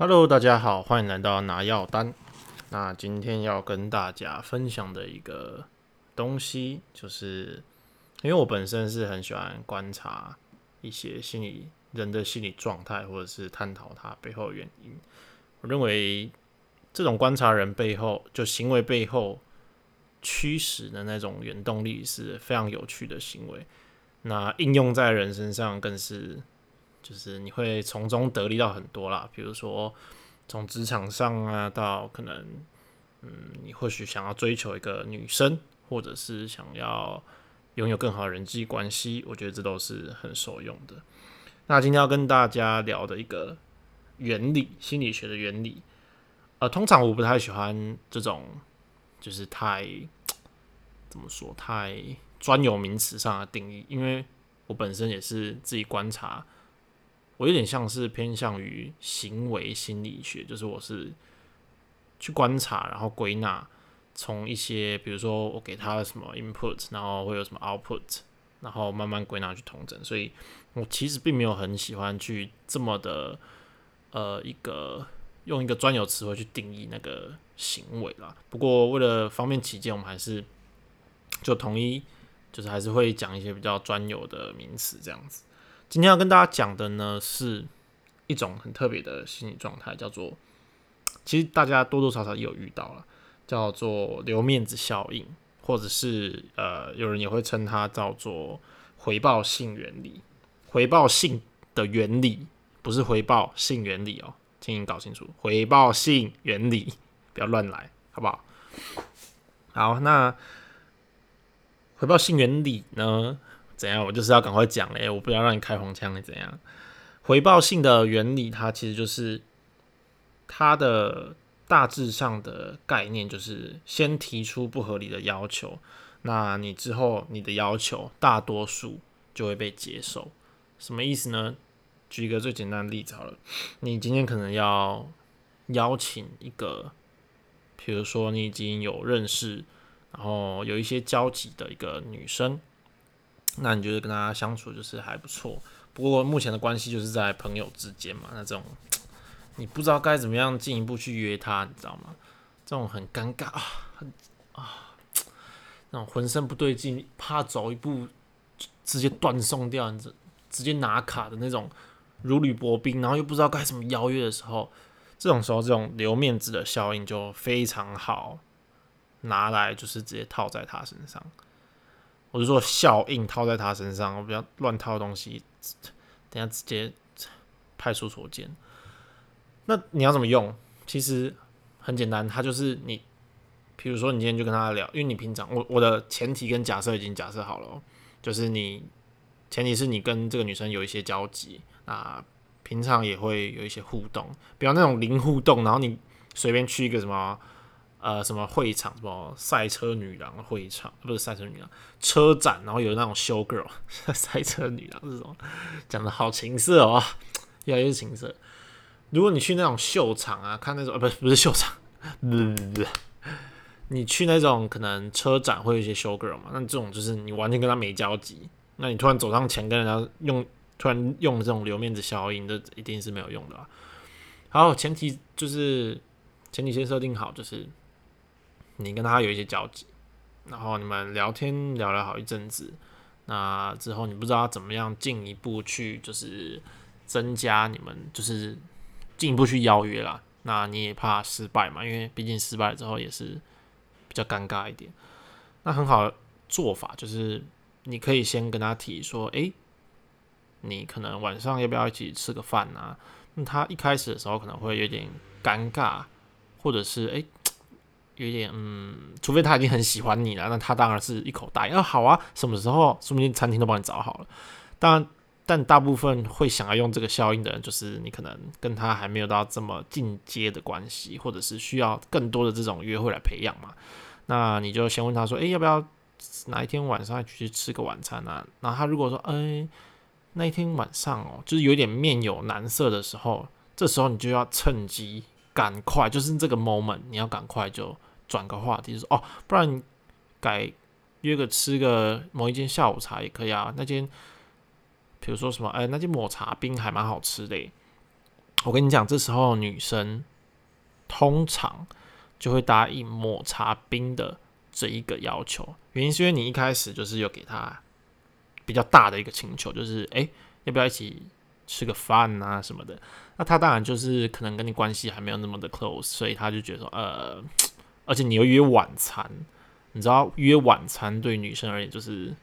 Hello，大家好，欢迎来到拿药单。那今天要跟大家分享的一个东西，就是因为我本身是很喜欢观察一些心理人的心理状态，或者是探讨它背后的原因。我认为这种观察人背后，就行为背后驱使的那种原动力是非常有趣的行为。那应用在人身上，更是就是你会从中得利到很多啦。比如说从职场上啊，到可能嗯，你或许想要追求一个女生，或者是想要拥有更好的人际关系，我觉得这都是很受用的。那今天要跟大家聊的一个原理，心理学的原理。呃，通常我不太喜欢这种，就是太怎么说，太专有名词上的定义，因为我本身也是自己观察，我有点像是偏向于行为心理学，就是我是去观察，然后归纳，从一些比如说我给他什么 input，然后会有什么 output，然后慢慢归纳去统整，所以我其实并没有很喜欢去这么的呃一个。用一个专有词汇去定义那个行为啦。不过为了方便起见，我们还是就统一，就是还是会讲一些比较专有的名词这样子。今天要跟大家讲的呢，是一种很特别的心理状态，叫做其实大家多多少少有遇到了，叫做留面子效应，或者是呃，有人也会称它叫做回报性原理。回报性的原理不是回报性原理哦。请你搞清楚回报性原理，不要乱来，好不好？好，那回报性原理呢？怎样？我就是要赶快讲嘞，我不要让你开黄腔，你怎样？回报性的原理，它其实就是它的大致上的概念，就是先提出不合理的要求，那你之后你的要求大多数就会被接受。什么意思呢？举一个最简单的例子好了，你今天可能要邀请一个，比如说你已经有认识，然后有一些交集的一个女生，那你觉得跟他相处就是还不错，不过目前的关系就是在朋友之间嘛，那这种你不知道该怎么样进一步去约他，你知道吗？这种很尴尬啊，很啊，那种浑身不对劲，怕走一步直接断送掉，你这直接拿卡的那种。如履薄冰，然后又不知道该怎么邀约的时候，这种时候这种留面子的效应就非常好拿来，就是直接套在他身上。我就说效应套在他身上，我不要乱套东西，等下直接派出所见。那你要怎么用？其实很简单，他就是你，比如说你今天就跟他聊，因为你平常我我的前提跟假设已经假设好了，就是你前提是你跟这个女生有一些交集。啊，平常也会有一些互动，比方那种零互动，然后你随便去一个什么呃什么会场，什么赛车女郎会场，不是赛车女郎车展，然后有那种修 girl 赛车女郎这种，讲的好情色哦，越来越情色。如果你去那种秀场啊，看那种呃不是不是秀场，不不不，你去那种可能车展会有一些修 girl 嘛，那这种就是你完全跟他没交集，那你突然走上前跟人家用。突然用这种留面子效应，这一定是没有用的。啊好，前提就是前提先设定好，就是你跟他有一些交集，然后你们聊天聊了好一阵子，那之后你不知道怎么样进一步去，就是增加你们，就是进一步去邀约啦。那你也怕失败嘛？因为毕竟失败之后也是比较尴尬一点。那很好的做法就是你可以先跟他提说，诶。你可能晚上要不要一起吃个饭啊？那他一开始的时候可能会有点尴尬，或者是诶，有点嗯，除非他已经很喜欢你了，那他当然是一口答应。啊，好啊，什么时候？说不定餐厅都帮你找好了。当然，但大部分会想要用这个效应的人，就是你可能跟他还没有到这么进阶的关系，或者是需要更多的这种约会来培养嘛。那你就先问他说，诶，要不要哪一天晚上去吃个晚餐啊？然后他如果说，诶……那一天晚上哦，就是有点面有难色的时候，这时候你就要趁机赶快，就是这个 moment，你要赶快就转个话题，说哦，不然改约个吃个某一间下午茶也可以啊。那间，比如说什么，哎，那间抹茶冰还蛮好吃的。我跟你讲，这时候女生通常就会答应抹茶冰的这一个要求，原因是因为你一开始就是有给她比较大的一个请求，就是诶，要不要一起吃个饭啊什么的？那他当然就是可能跟你关系还没有那么的 close，所以他就觉得说，呃，而且你又约晚餐，你知道约晚餐对女生而言就是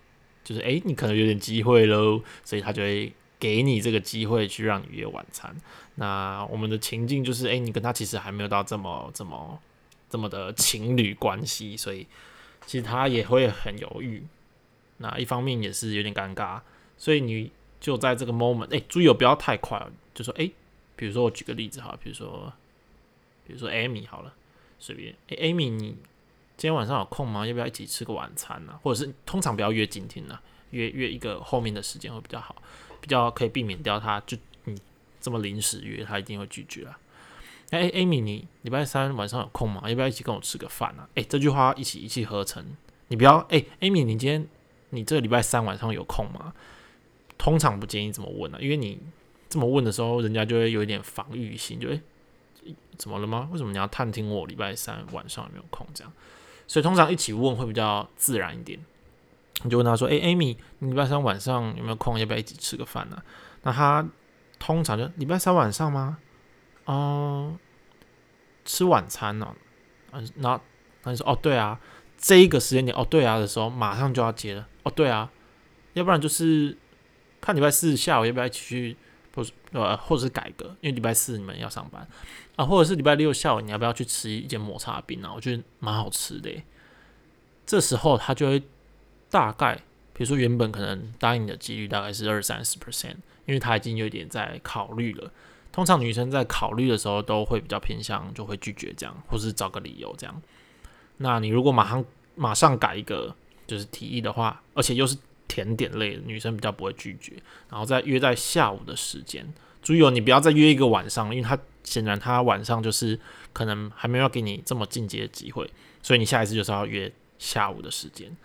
就是诶，你可能有点机会喽，所以他就会给你这个机会去让你约晚餐。那我们的情境就是，诶，你跟他其实还没有到这么这么这么的情侣关系，所以其实他也会很犹豫。那一方面也是有点尴尬，所以你就在这个 moment，诶，注意哦不要太快，就说诶。比如说我举个例子哈，比如说，比如说 Amy 好了，随便，诶 Amy，你今天晚上有空吗？要不要一起吃个晚餐呢？或者是通常不要约今天呢，约约一个后面的时间会比较好，比较可以避免掉他就你这么临时约，他一定会拒绝啊。诶 Amy，你礼拜三晚上有空吗？要不要一起跟我吃个饭呢？诶，这句话一起一气呵成，你不要诶 Amy，你今天你这个礼拜三晚上有空吗？通常不建议这么问啊，因为你。这么问的时候，人家就会有一点防御心，就诶，怎么了吗？为什么你要探听我礼拜三晚上有没有空？这样，所以通常一起问会比较自然一点。你就问他说：“诶 a m y 你礼拜三晚上有没有空？要不要一起吃个饭呢？”那他通常就礼拜三晚上吗？哦，吃晚餐呢？嗯，那他就说：“哦，对啊，这一个时间点，哦，对啊的时候，马上就要接了。哦，对啊，要不然就是看礼拜四下午要不要一起去。”或者呃，或者是改革，因为礼拜四你们要上班啊，或者是礼拜六下午你要不要去吃一件抹茶冰啊？我觉得蛮好吃的。这时候他就会大概，比如说原本可能答应你的几率大概是二三十 percent，因为他已经有点在考虑了。通常女生在考虑的时候都会比较偏向，就会拒绝这样，或是找个理由这样。那你如果马上马上改一个就是提议的话，而且又是。甜点类的女生比较不会拒绝，然后再约在下午的时间。注意哦，你不要再约一个晚上，因为他显然他晚上就是可能还没有给你这么进阶的机会，所以你下一次就是要约下午的时间。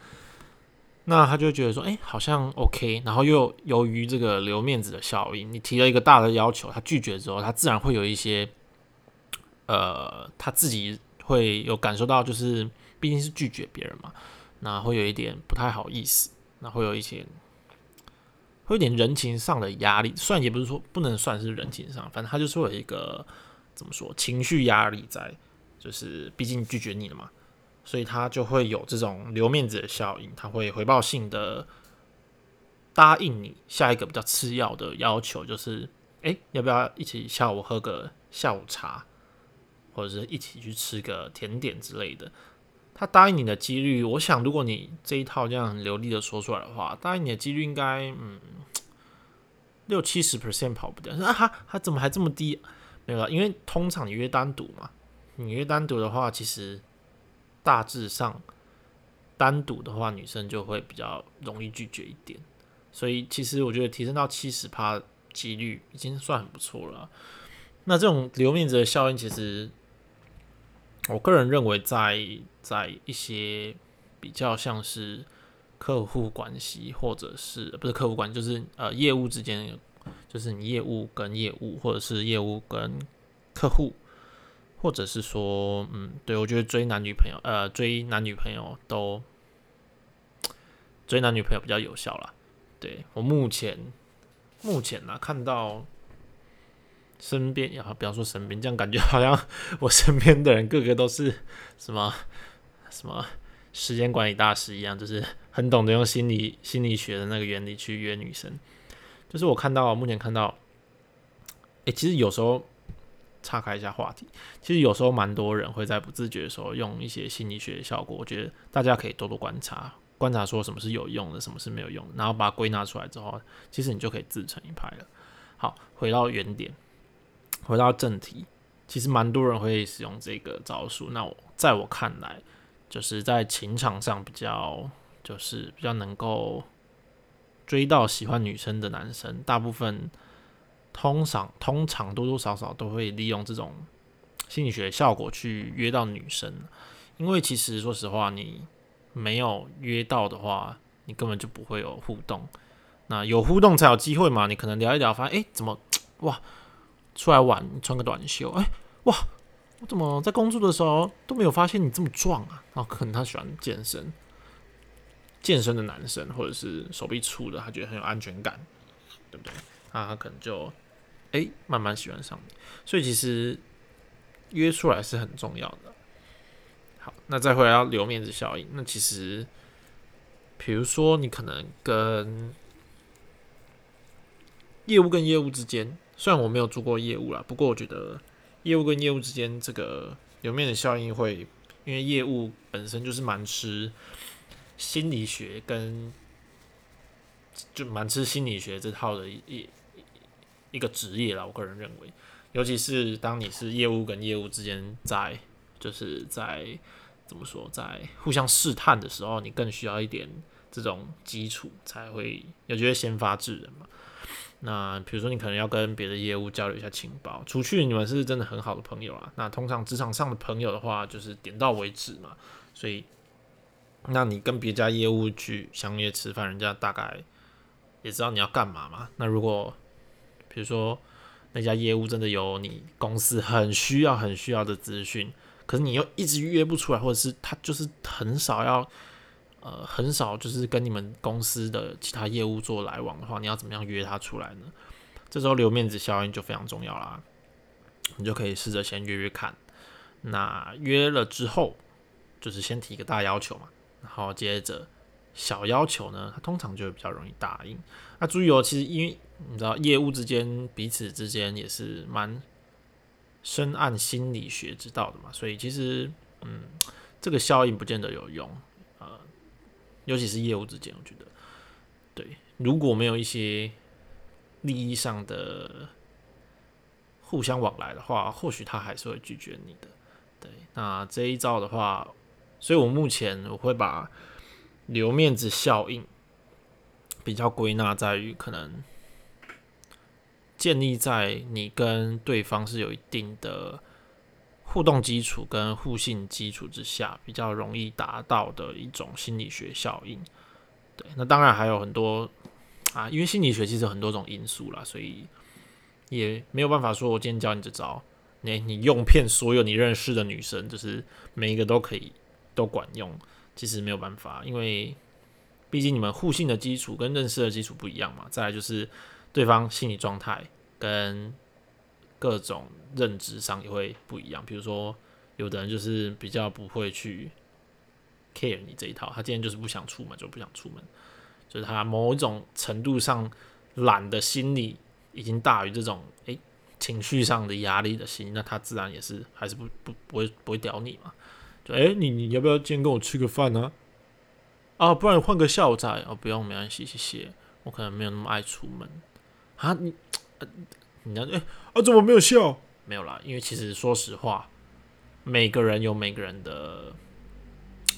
那他就觉得说，哎，好像 OK。然后又由于这个留面子的效应，你提了一个大的要求，他拒绝之后，他自然会有一些，呃，他自己会有感受到，就是毕竟是拒绝别人嘛，那会有一点不太好意思。那会有一些，会有点人情上的压力，算也不是说不能算是人情上，反正他就是会有一个怎么说情绪压力在，就是毕竟拒绝你了嘛，所以他就会有这种留面子的效应，他会回报性的答应你下一个比较次要的要求，就是哎，要不要一起下午喝个下午茶，或者是一起去吃个甜点之类的。他答应你的几率，我想，如果你这一套这样很流利的说出来的话，答应你的几率应该，嗯，六七十 percent 跑不掉。啊哈，他怎么还这么低？没有，因为通常你约单独嘛，你约单独的话，其实大致上单独的话，女生就会比较容易拒绝一点。所以其实我觉得提升到七十趴几率已经算很不错了。那这种留面子的效应，其实。我个人认为，在在一些比较像是客户关系，或者是不是客户关系，就是呃业务之间，就是你业务跟业务，或者是业务跟客户，或者是说，嗯，对我觉得追男女朋友，呃，追男女朋友都追男女朋友比较有效啦。对我目前目前呢看到。身边也好，不要说身边，这样感觉好像我身边的人个个都是什么什么时间管理大师一样，就是很懂得用心理心理学的那个原理去约女生。就是我看到目前看到，哎，其实有时候岔开一下话题，其实有时候蛮多人会在不自觉的时候用一些心理学的效果。我觉得大家可以多多观察，观察说什么是有用的，什么是没有用，然后把它归纳出来之后，其实你就可以自成一派了。好，回到原点。回到正题，其实蛮多人会使用这个招数。那我在我看来，就是在情场上比较，就是比较能够追到喜欢女生的男生，大部分通常通常多多少少都会利用这种心理学效果去约到女生。因为其实说实话，你没有约到的话，你根本就不会有互动。那有互动才有机会嘛？你可能聊一聊，发现哎，怎么哇？出来玩，穿个短袖，哎，哇，我怎么在工作的时候都没有发现你这么壮啊？然后可能他喜欢健身，健身的男生或者是手臂粗的，他觉得很有安全感，对不对？那他可能就哎慢慢喜欢上你。所以其实约出来是很重要的。好，那再回来要留面子效应，那其实比如说你可能跟业务跟业务之间，虽然我没有做过业务啦，不过我觉得业务跟业务之间这个有面的效应会，因为业务本身就是蛮吃心理学跟就蛮吃心理学这套的一一一个职业啦。我个人认为，尤其是当你是业务跟业务之间在就是在怎么说在互相试探的时候，你更需要一点这种基础，才会有觉得先发制人嘛。那比如说，你可能要跟别的业务交流一下情报，除去你们是真的很好的朋友啊。那通常职场上的朋友的话，就是点到为止嘛。所以，那你跟别家业务去相约吃饭，人家大概也知道你要干嘛嘛。那如果比如说那家业务真的有你公司很需要、很需要的资讯，可是你又一直约不出来，或者是他就是很少要。呃，很少就是跟你们公司的其他业务做来往的话，你要怎么样约他出来呢？这时候留面子效应就非常重要啦。你就可以试着先约约看，那约了之后，就是先提一个大要求嘛，然后接着小要求呢，他通常就会比较容易答应。那注意哦，其实因为你知道业务之间彼此之间也是蛮深谙心理学之道的嘛，所以其实嗯，这个效应不见得有用。尤其是业务之间，我觉得，对，如果没有一些利益上的互相往来的话，或许他还是会拒绝你的。对，那这一招的话，所以我目前我会把留面子效应比较归纳在于，可能建立在你跟对方是有一定的。互动基础跟互信基础之下，比较容易达到的一种心理学效应。对，那当然还有很多啊，因为心理学其实很多种因素啦，所以也没有办法说我今天教你这招，你你用骗所有你认识的女生，就是每一个都可以都管用。其实没有办法，因为毕竟你们互信的基础跟认识的基础不一样嘛。再来就是对方心理状态跟。各种认知上也会不一样，比如说，有的人就是比较不会去 care 你这一套，他今天就是不想出门，就不想出门，就是他某一种程度上懒的心理已经大于这种诶情绪上的压力的心，那他自然也是还是不不不会不会屌你嘛，就诶，你你要不要今天跟我吃个饭呢？啊，不然换个下午再哦，不用没关系，谢谢，我可能没有那么爱出门啊，你。你要哎啊，怎么没有笑？没有啦，因为其实说实话，每个人有每个人的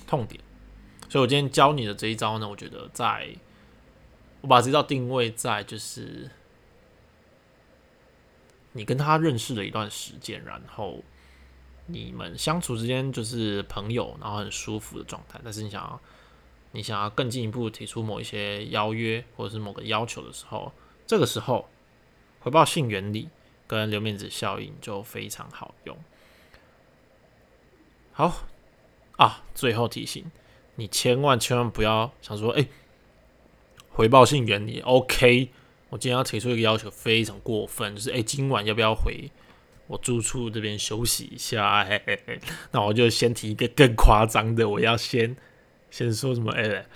痛点，所以我今天教你的这一招呢，我觉得在我把这招定位在就是你跟他认识了一段时间，然后你们相处之间就是朋友，然后很舒服的状态。但是你想要你想要更进一步提出某一些邀约或者是某个要求的时候，这个时候。回报性原理跟留面子效应就非常好用。好啊，最后提醒你，千万千万不要想说，哎，回报性原理 OK。我今天要提出一个要求，非常过分，就是哎，今晚要不要回我住处这边休息一下？嘿嘿嘿，那我就先提一个更夸张的，我要先先说什么？哎，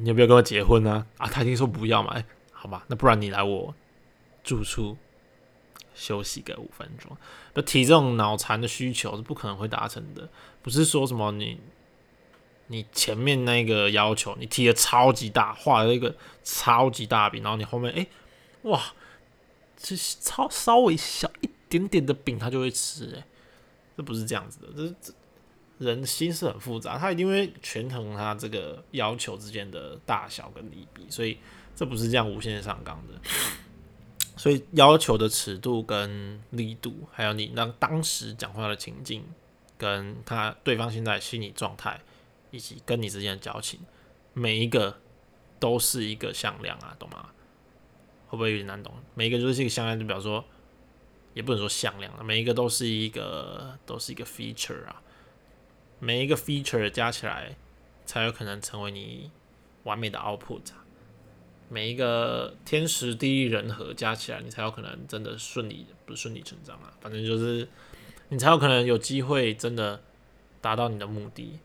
你要不要跟我结婚呢？啊，他已经说不要嘛。哎，好吧，那不然你来我。住处休息个五分钟，不提这种脑残的需求是不可能会达成的。不是说什么你你前面那个要求你提的超级大，画了一个超级大饼，然后你后面哎哇，这超稍微小一点点的饼他就会吃哎，这不是这样子的，这是这人心是很复杂，他一定会权衡他这个要求之间的大小跟利弊，所以这不是这样无限上纲的。所以要求的尺度跟力度，还有你让当时讲话的情境，跟他对方现在心理状态，以及跟你之间的交情，每一个都是一个向量啊，懂吗？会不会有点难懂？每一个就是一个向量，就比如说，也不能说向量了，每一个都是一个都是一个 feature 啊，每一个 feature 加起来才有可能成为你完美的 output 啊，每一个天时地利人和加起来，你才有可能真的顺利不顺理成章啊，反正就是你才有可能有机会真的达到你的目的。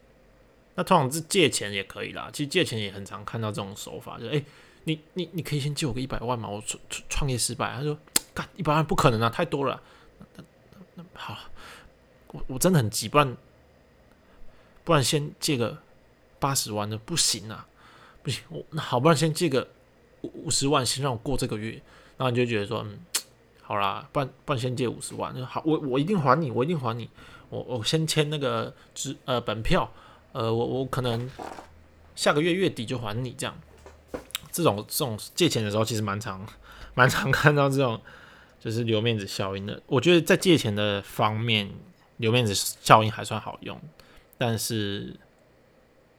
那通常是借钱也可以啦，其实借钱也很常看到这种手法，就诶，你你你可以先借我个一百万嘛，我创创业失败，他说。干一百万不可能啊，太多了。那那好，我我真的很急，不然不然先借个八十万的不行啊，不行，我那好，不然先借个五五十万，先让我过这个月。然后你就觉得说，嗯，好啦，不然不然先借五十万，好，我我一定还你，我一定还你。我我先签那个支呃本票，呃，我我可能下个月月底就还你这样。这种这种借钱的时候，其实蛮常 蛮常看到这种。就是留面子效应的，我觉得在借钱的方面，留面子效应还算好用，但是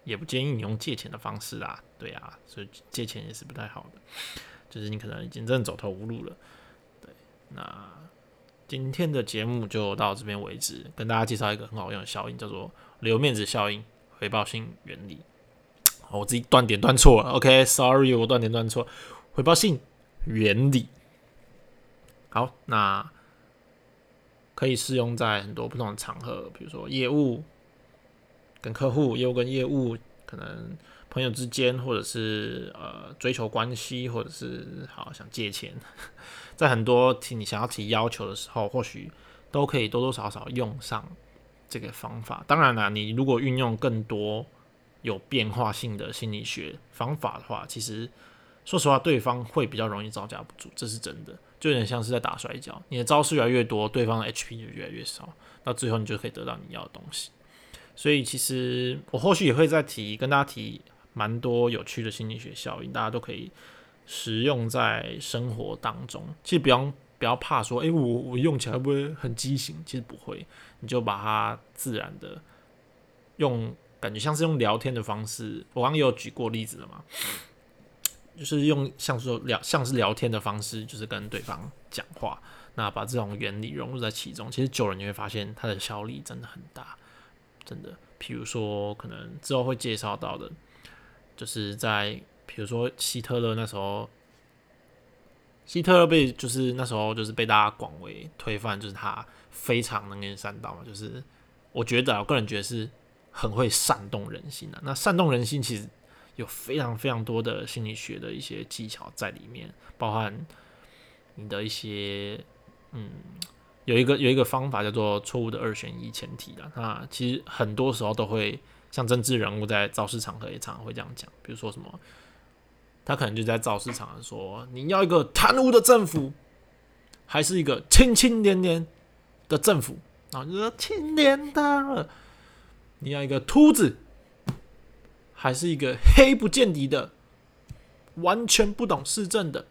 也不建议你用借钱的方式啦，对啊，所以借钱也是不太好的，就是你可能已经真的走投无路了。对，那今天的节目就到这边为止，跟大家介绍一个很好用的效应，叫做留面子效应回报性原理。我自己断点断错了，OK，Sorry，我断点断错，回报性原理。好，那可以适用在很多不同的场合，比如说业务跟客户，业务跟业务，可能朋友之间，或者是呃追求关系，或者是好想借钱，在很多提你想要提要求的时候，或许都可以多多少少用上这个方法。当然了，你如果运用更多有变化性的心理学方法的话，其实说实话，对方会比较容易招架不住，这是真的。就有点像是在打摔跤，你的招式越来越多，对方的 HP 就越来越少，到最后你就可以得到你要的东西。所以其实我后续也会再提，跟大家提蛮多有趣的心理学效应，大家都可以实用在生活当中。其实不要不要怕说，诶，我我用起来会不会很畸形？其实不会，你就把它自然的用，感觉像是用聊天的方式。我刚刚有举过例子了嘛？就是用像说聊像是聊天的方式，就是跟对方讲话，那把这种原理融入在其中，其实久了你会发现它的效力真的很大，真的。比如说，可能之后会介绍到的，就是在比如说希特勒那时候，希特勒被就是那时候就是被大家广为推翻，就是他非常能言善道嘛，就是我觉得我个人觉得是很会煽动人心的。那煽动人心其实。有非常非常多的心理学的一些技巧在里面，包含你的一些，嗯，有一个有一个方法叫做错误的二选一前提的。那其实很多时候都会像政治人物在造势场合也常常会这样讲，比如说什么，他可能就在造势场合说，你要一个贪污的政府，还是一个清清廉廉的政府？然后就说清廉的，你要一个秃子。还是一个黑不见底的、完全不懂市政的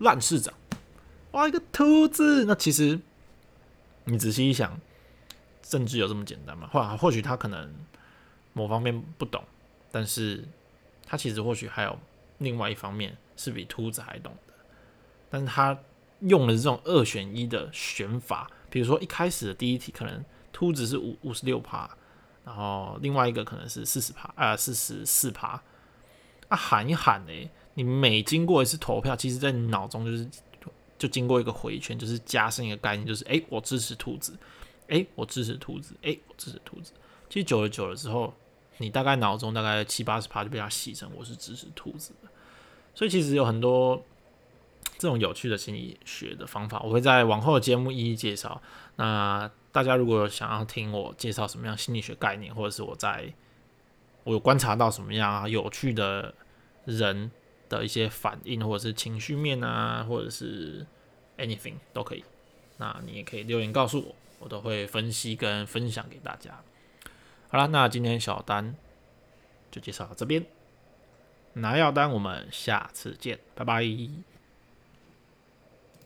烂市长，哇，一个秃子。那其实你仔细一想，政治有这么简单吗？或或许他可能某方面不懂，但是他其实或许还有另外一方面是比秃子还懂的。但是他用的这种二选一的选法，比如说一开始的第一题，可能秃子是五五十六趴。然后另外一个可能是四十趴啊，四十四趴啊，喊一喊诶，你每经过一次投票，其实在你脑中就是就经过一个回圈，就是加深一个概念，就是诶，我支持兔子，诶，我支持兔子，诶，我支持兔子。其实久了久了之后，你大概脑中大概七八十趴就被它洗成我是支持兔子的。所以其实有很多这种有趣的心理学的方法，我会在往后的节目一一介绍。那大家如果有想要听我介绍什么样心理学概念，或者是我在我有观察到什么样有趣的人的一些反应，或者是情绪面啊，或者是 anything 都可以。那你也可以留言告诉我，我都会分析跟分享给大家。好了，那今天小单就介绍到这边，拿药单我们下次见，拜拜。